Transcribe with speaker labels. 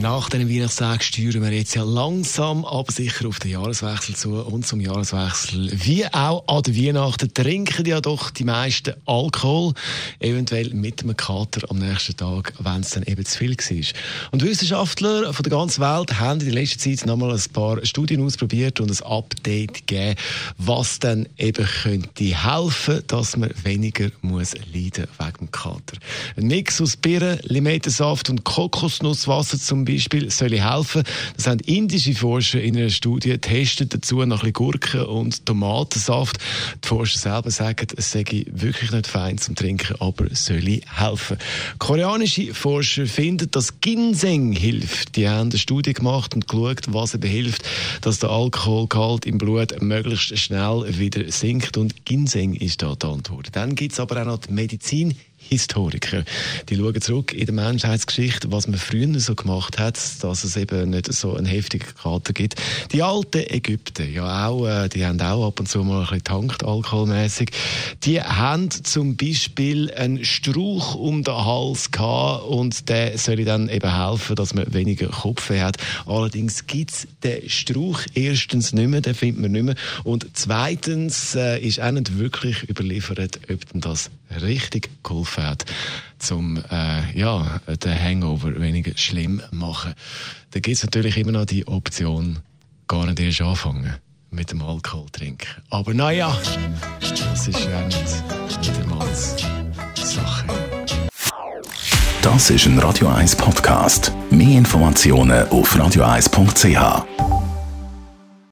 Speaker 1: nach den Weihnachtstagen steuern wir jetzt ja langsam, aber sicher auf den Jahreswechsel zu. Und zum Jahreswechsel, wie auch an der Weihnachten, trinken ja doch die meisten Alkohol. Eventuell mit einem Kater am nächsten Tag, wenn es dann eben zu viel war. Und Wissenschaftler von der ganzen Welt haben in der letzten Zeit nochmal ein paar Studien ausprobiert und ein Update gegeben, was dann eben könnte helfen, dass man weniger muss leiden wegen dem Kater. Ein Mix aus Birnen, Limettensaft und Kokosnusswasser zum Beispiel soll helfen. Das haben indische Forscher in einer Studie getestet, dazu noch ein bisschen Gurken und Tomatensaft. Die Forscher selber sagen, es sei wirklich nicht fein zum Trinken, aber soll helfen. Koreanische Forscher finden, dass Ginseng hilft. Die haben eine Studie gemacht und geschaut, was eben hilft, dass der Alkoholgehalt im Blut möglichst schnell wieder sinkt. Und Ginseng ist da die Antwort. Dann gibt es aber auch noch die Medizin Historiker. Die schauen zurück in der Menschheitsgeschichte, was man früher so gemacht hat, dass es eben nicht so einen heftigen Kater gibt. Die alten Ägypter, ja auch, äh, die haben auch ab und zu mal ein bisschen tankt, alkoholmäßig. Die haben zum Beispiel einen Strauch um den Hals gehabt und der soll dann eben helfen, dass man weniger Kopfweh hat. Allerdings gibt es den Strauch erstens nicht mehr, den findet man nicht mehr. Und zweitens äh, ist auch nicht wirklich überliefert, ob das richtig geholfen hat, um äh, ja, den Hangover weniger schlimm zu machen. Da gibt es natürlich immer noch die Option, gar nicht erst anfangen mit dem Alkohol trinken. Aber naja, das ist ja nicht jedermanns Sache.
Speaker 2: Das ist ein Radio 1 Podcast. Mehr Informationen auf radio1.ch.